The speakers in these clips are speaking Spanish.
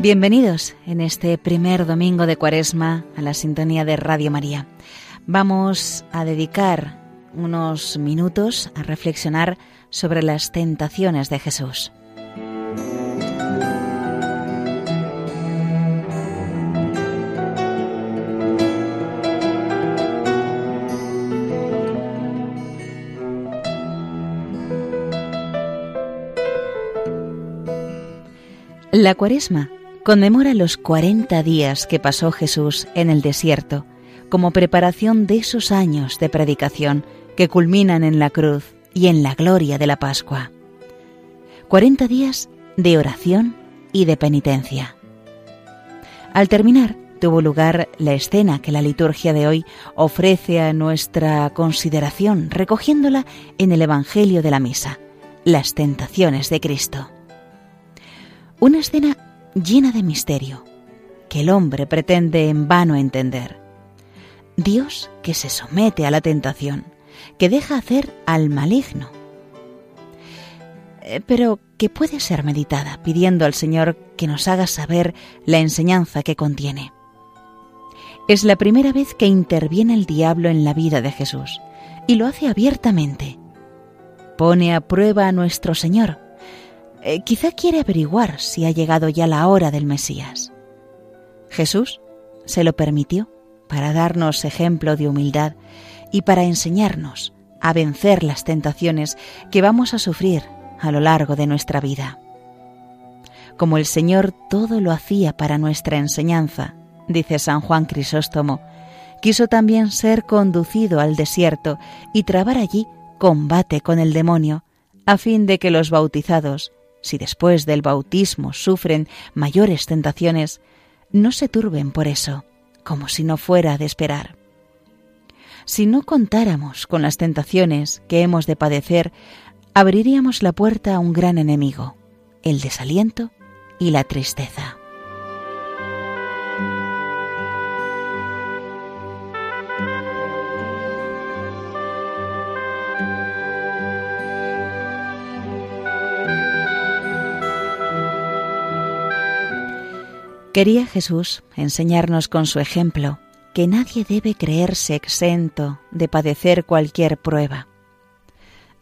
Bienvenidos en este primer domingo de Cuaresma a la sintonía de Radio María. Vamos a dedicar unos minutos a reflexionar sobre las tentaciones de Jesús. La cuaresma conmemora los 40 días que pasó Jesús en el desierto como preparación de esos años de predicación que culminan en la cruz y en la gloria de la Pascua. 40 días de oración y de penitencia. Al terminar, tuvo lugar la escena que la liturgia de hoy ofrece a nuestra consideración, recogiéndola en el Evangelio de la Misa, las tentaciones de Cristo. Una escena llena de misterio, que el hombre pretende en vano entender. Dios que se somete a la tentación, que deja hacer al maligno, eh, pero que puede ser meditada pidiendo al Señor que nos haga saber la enseñanza que contiene. Es la primera vez que interviene el diablo en la vida de Jesús, y lo hace abiertamente. Pone a prueba a nuestro Señor, eh, quizá quiere averiguar si ha llegado ya la hora del Mesías. Jesús se lo permitió para darnos ejemplo de humildad y para enseñarnos a vencer las tentaciones que vamos a sufrir a lo largo de nuestra vida. Como el Señor todo lo hacía para nuestra enseñanza, dice San Juan Crisóstomo, quiso también ser conducido al desierto y trabar allí combate con el demonio, a fin de que los bautizados si después del bautismo sufren mayores tentaciones, no se turben por eso, como si no fuera de esperar. Si no contáramos con las tentaciones que hemos de padecer, abriríamos la puerta a un gran enemigo, el desaliento y la tristeza. Quería Jesús enseñarnos con su ejemplo que nadie debe creerse exento de padecer cualquier prueba.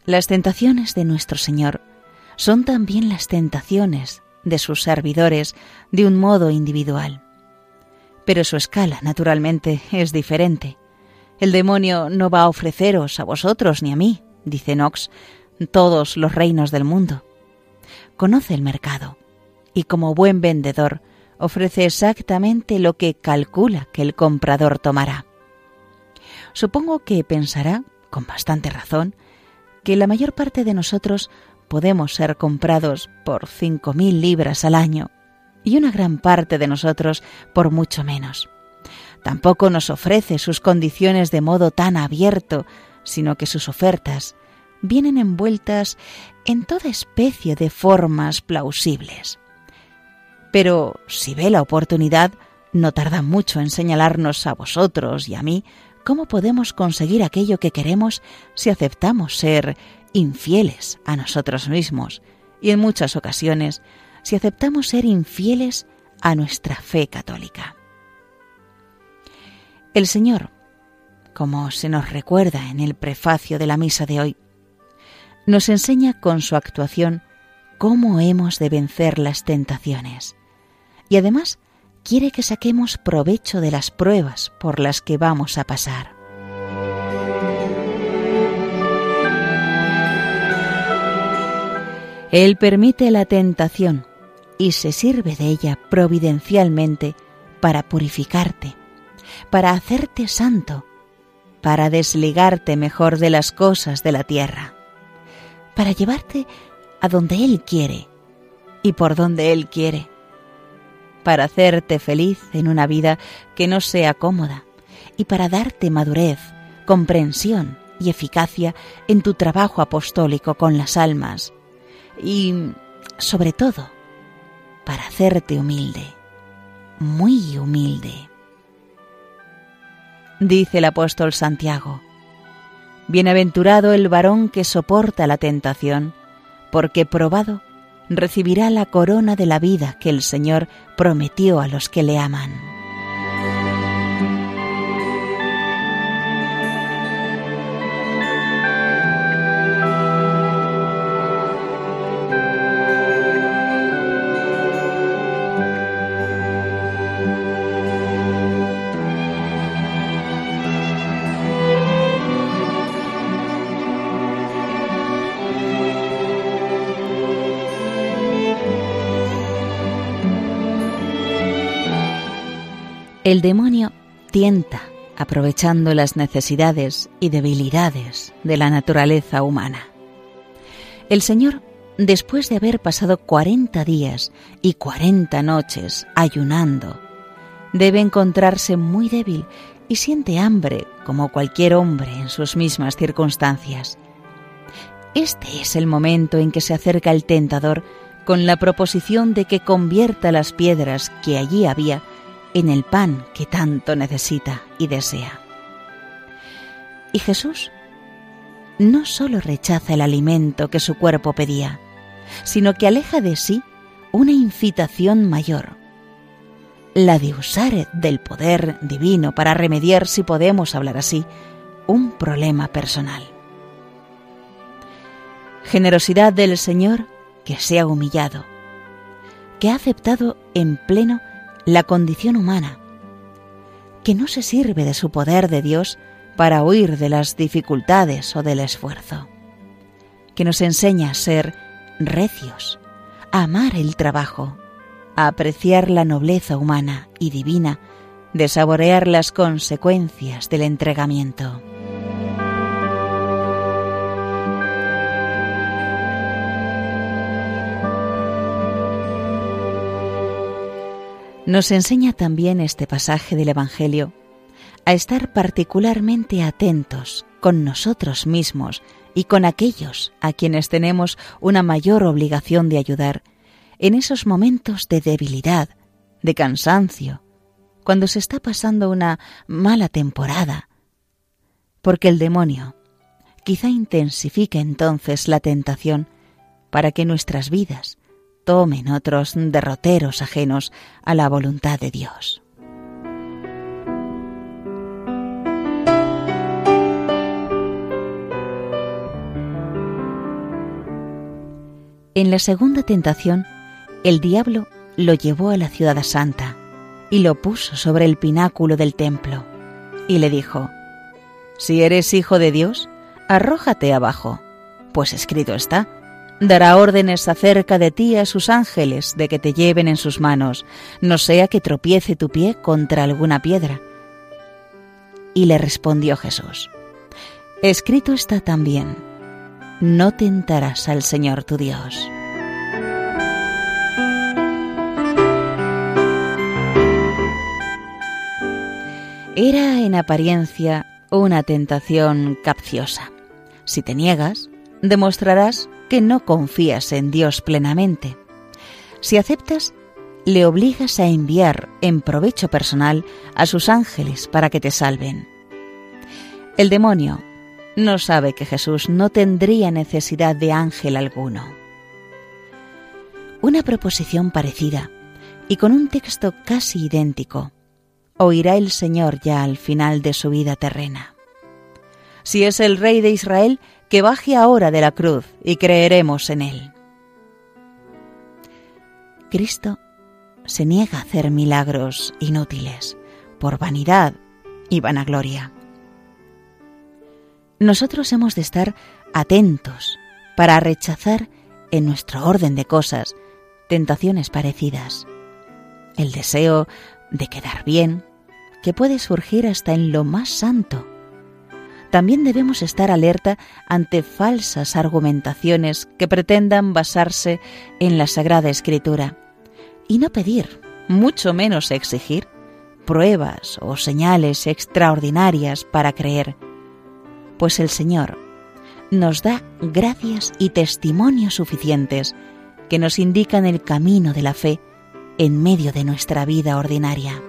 Las tentaciones de nuestro Señor son también las tentaciones de sus servidores de un modo individual. Pero su escala, naturalmente, es diferente. El demonio no va a ofreceros a vosotros ni a mí, dice Knox, todos los reinos del mundo. Conoce el mercado y como buen vendedor ofrece exactamente lo que calcula que el comprador tomará. Supongo que pensará, con bastante razón, que la mayor parte de nosotros podemos ser comprados por cinco mil libras al año y una gran parte de nosotros por mucho menos. Tampoco nos ofrece sus condiciones de modo tan abierto, sino que sus ofertas vienen envueltas en toda especie de formas plausibles. Pero si ve la oportunidad, no tarda mucho en señalarnos a vosotros y a mí cómo podemos conseguir aquello que queremos si aceptamos ser infieles a nosotros mismos y en muchas ocasiones si aceptamos ser infieles a nuestra fe católica. El Señor, como se nos recuerda en el prefacio de la misa de hoy, nos enseña con su actuación cómo hemos de vencer las tentaciones y además quiere que saquemos provecho de las pruebas por las que vamos a pasar. Él permite la tentación y se sirve de ella providencialmente para purificarte, para hacerte santo, para desligarte mejor de las cosas de la tierra, para llevarte a donde Él quiere y por donde Él quiere para hacerte feliz en una vida que no sea cómoda y para darte madurez, comprensión y eficacia en tu trabajo apostólico con las almas y, sobre todo, para hacerte humilde, muy humilde. Dice el apóstol Santiago, Bienaventurado el varón que soporta la tentación, porque probado recibirá la corona de la vida que el Señor prometió a los que le aman. El demonio tienta aprovechando las necesidades y debilidades de la naturaleza humana. El Señor, después de haber pasado cuarenta días y cuarenta noches ayunando, debe encontrarse muy débil y siente hambre como cualquier hombre en sus mismas circunstancias. Este es el momento en que se acerca el tentador con la proposición de que convierta las piedras que allí había en el pan que tanto necesita y desea. Y Jesús no solo rechaza el alimento que su cuerpo pedía, sino que aleja de sí una incitación mayor, la de usar del poder divino para remediar, si podemos hablar así, un problema personal. Generosidad del Señor que se ha humillado, que ha aceptado en pleno la condición humana, que no se sirve de su poder de Dios para huir de las dificultades o del esfuerzo, que nos enseña a ser recios, a amar el trabajo, a apreciar la nobleza humana y divina, de saborear las consecuencias del entregamiento. Nos enseña también este pasaje del Evangelio a estar particularmente atentos con nosotros mismos y con aquellos a quienes tenemos una mayor obligación de ayudar en esos momentos de debilidad, de cansancio, cuando se está pasando una mala temporada, porque el demonio quizá intensifique entonces la tentación para que nuestras vidas tomen otros derroteros ajenos a la voluntad de Dios. En la segunda tentación, el diablo lo llevó a la ciudad santa y lo puso sobre el pináculo del templo y le dijo, Si eres hijo de Dios, arrójate abajo, pues escrito está, dará órdenes acerca de ti a sus ángeles de que te lleven en sus manos, no sea que tropiece tu pie contra alguna piedra. Y le respondió Jesús, Escrito está también, no tentarás al Señor tu Dios. Era en apariencia una tentación capciosa. Si te niegas, demostrarás que no confías en Dios plenamente. Si aceptas, le obligas a enviar en provecho personal a sus ángeles para que te salven. El demonio no sabe que Jesús no tendría necesidad de ángel alguno. Una proposición parecida y con un texto casi idéntico oirá el Señor ya al final de su vida terrena. Si es el Rey de Israel, que baje ahora de la cruz y creeremos en Él. Cristo se niega a hacer milagros inútiles por vanidad y vanagloria. Nosotros hemos de estar atentos para rechazar en nuestro orden de cosas tentaciones parecidas. El deseo de quedar bien, que puede surgir hasta en lo más santo, también debemos estar alerta ante falsas argumentaciones que pretendan basarse en la Sagrada Escritura y no pedir, mucho menos exigir, pruebas o señales extraordinarias para creer, pues el Señor nos da gracias y testimonios suficientes que nos indican el camino de la fe en medio de nuestra vida ordinaria.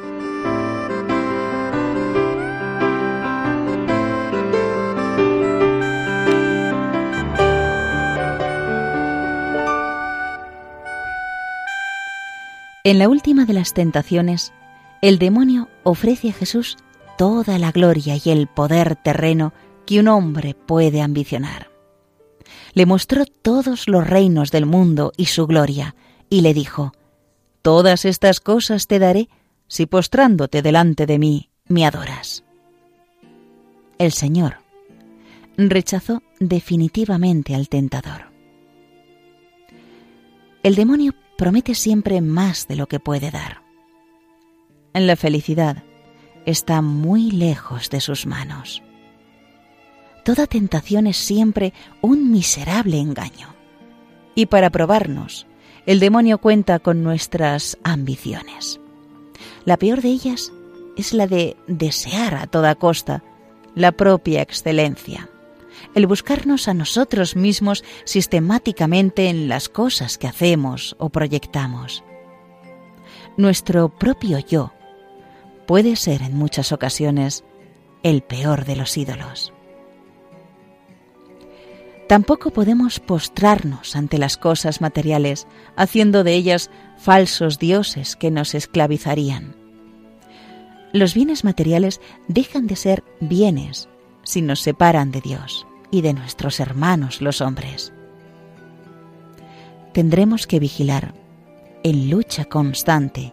En la última de las tentaciones, el demonio ofrece a Jesús toda la gloria y el poder terreno que un hombre puede ambicionar. Le mostró todos los reinos del mundo y su gloria, y le dijo, Todas estas cosas te daré si postrándote delante de mí me adoras. El Señor rechazó definitivamente al tentador. El demonio promete siempre más de lo que puede dar. La felicidad está muy lejos de sus manos. Toda tentación es siempre un miserable engaño. Y para probarnos, el demonio cuenta con nuestras ambiciones. La peor de ellas es la de desear a toda costa la propia excelencia, el buscarnos a nosotros mismos sistemáticamente en las cosas que hacemos o proyectamos. Nuestro propio yo puede ser en muchas ocasiones el peor de los ídolos. Tampoco podemos postrarnos ante las cosas materiales, haciendo de ellas falsos dioses que nos esclavizarían. Los bienes materiales dejan de ser bienes si nos separan de Dios y de nuestros hermanos los hombres. Tendremos que vigilar en lucha constante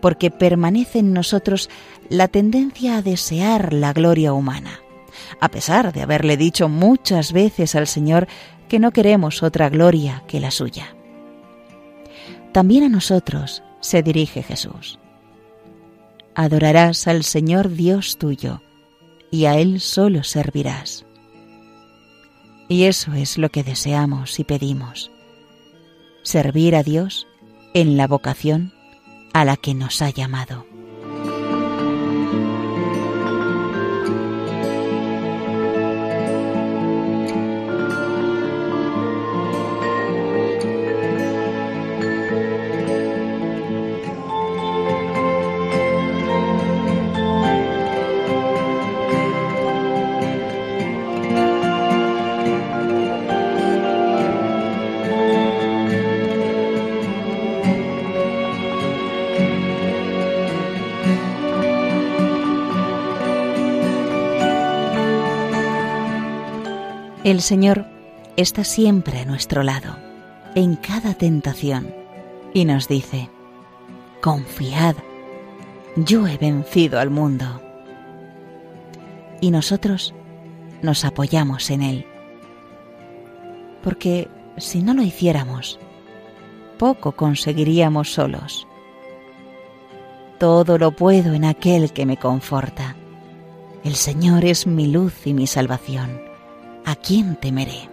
porque permanece en nosotros la tendencia a desear la gloria humana, a pesar de haberle dicho muchas veces al Señor que no queremos otra gloria que la suya. También a nosotros se dirige Jesús. Adorarás al Señor Dios tuyo, y a Él solo servirás. Y eso es lo que deseamos y pedimos, servir a Dios en la vocación a la que nos ha llamado. El Señor está siempre a nuestro lado, en cada tentación, y nos dice, confiad, yo he vencido al mundo. Y nosotros nos apoyamos en Él, porque si no lo hiciéramos, poco conseguiríamos solos. Todo lo puedo en aquel que me conforta. El Señor es mi luz y mi salvación ¿a quién temeré?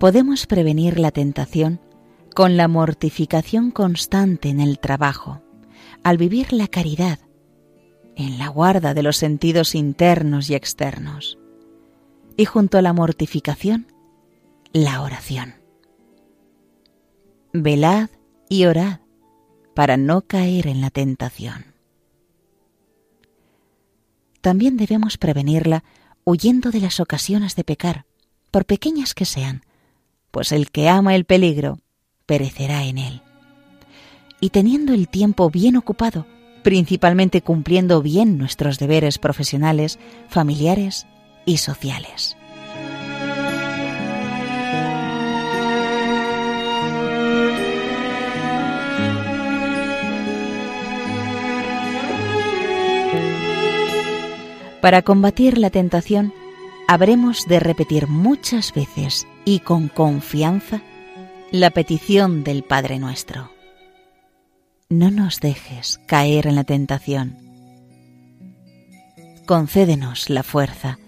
Podemos prevenir la tentación con la mortificación constante en el trabajo, al vivir la caridad, en la guarda de los sentidos internos y externos, y junto a la mortificación, la oración. Velad y orad para no caer en la tentación. También debemos prevenirla huyendo de las ocasiones de pecar, por pequeñas que sean, pues el que ama el peligro perecerá en él. Y teniendo el tiempo bien ocupado, principalmente cumpliendo bien nuestros deberes profesionales, familiares y sociales. Para combatir la tentación, habremos de repetir muchas veces y con confianza la petición del Padre nuestro. No nos dejes caer en la tentación. Concédenos la fuerza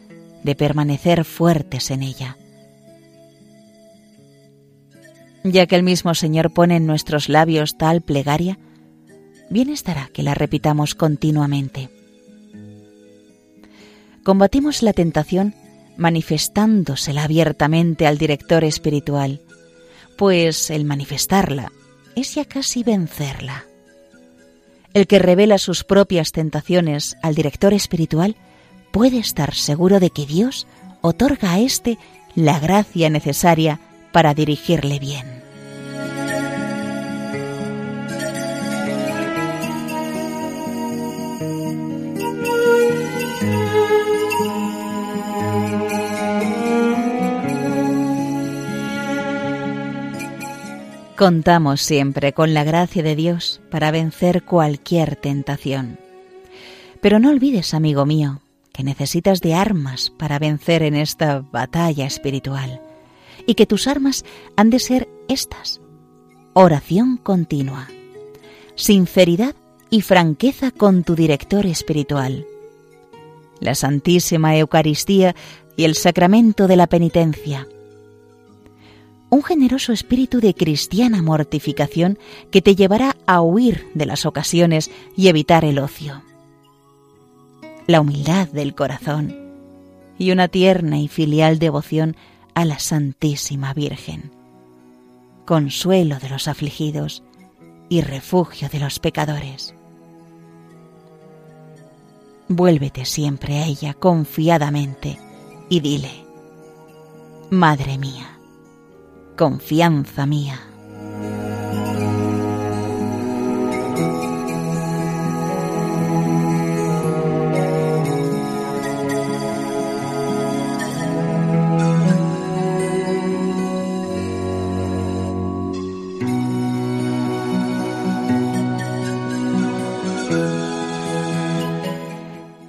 de permanecer fuertes en ella. Ya que el mismo Señor pone en nuestros labios tal plegaria, bien estará que la repitamos continuamente. Combatimos la tentación manifestándosela abiertamente al director espiritual, pues el manifestarla es ya casi vencerla. El que revela sus propias tentaciones al director espiritual puede estar seguro de que Dios otorga a éste la gracia necesaria para dirigirle bien. Contamos siempre con la gracia de Dios para vencer cualquier tentación. Pero no olvides, amigo mío, que necesitas de armas para vencer en esta batalla espiritual y que tus armas han de ser estas. Oración continua, sinceridad y franqueza con tu director espiritual, la Santísima Eucaristía y el sacramento de la penitencia, un generoso espíritu de cristiana mortificación que te llevará a huir de las ocasiones y evitar el ocio. La humildad del corazón y una tierna y filial devoción a la Santísima Virgen, consuelo de los afligidos y refugio de los pecadores. Vuélvete siempre a ella confiadamente y dile, Madre mía, confianza mía.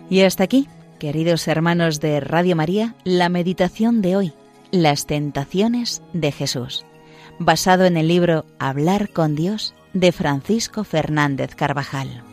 Y hasta aquí, queridos hermanos de Radio María, la meditación de hoy las tentaciones de Jesús, basado en el libro Hablar con Dios de Francisco Fernández Carvajal.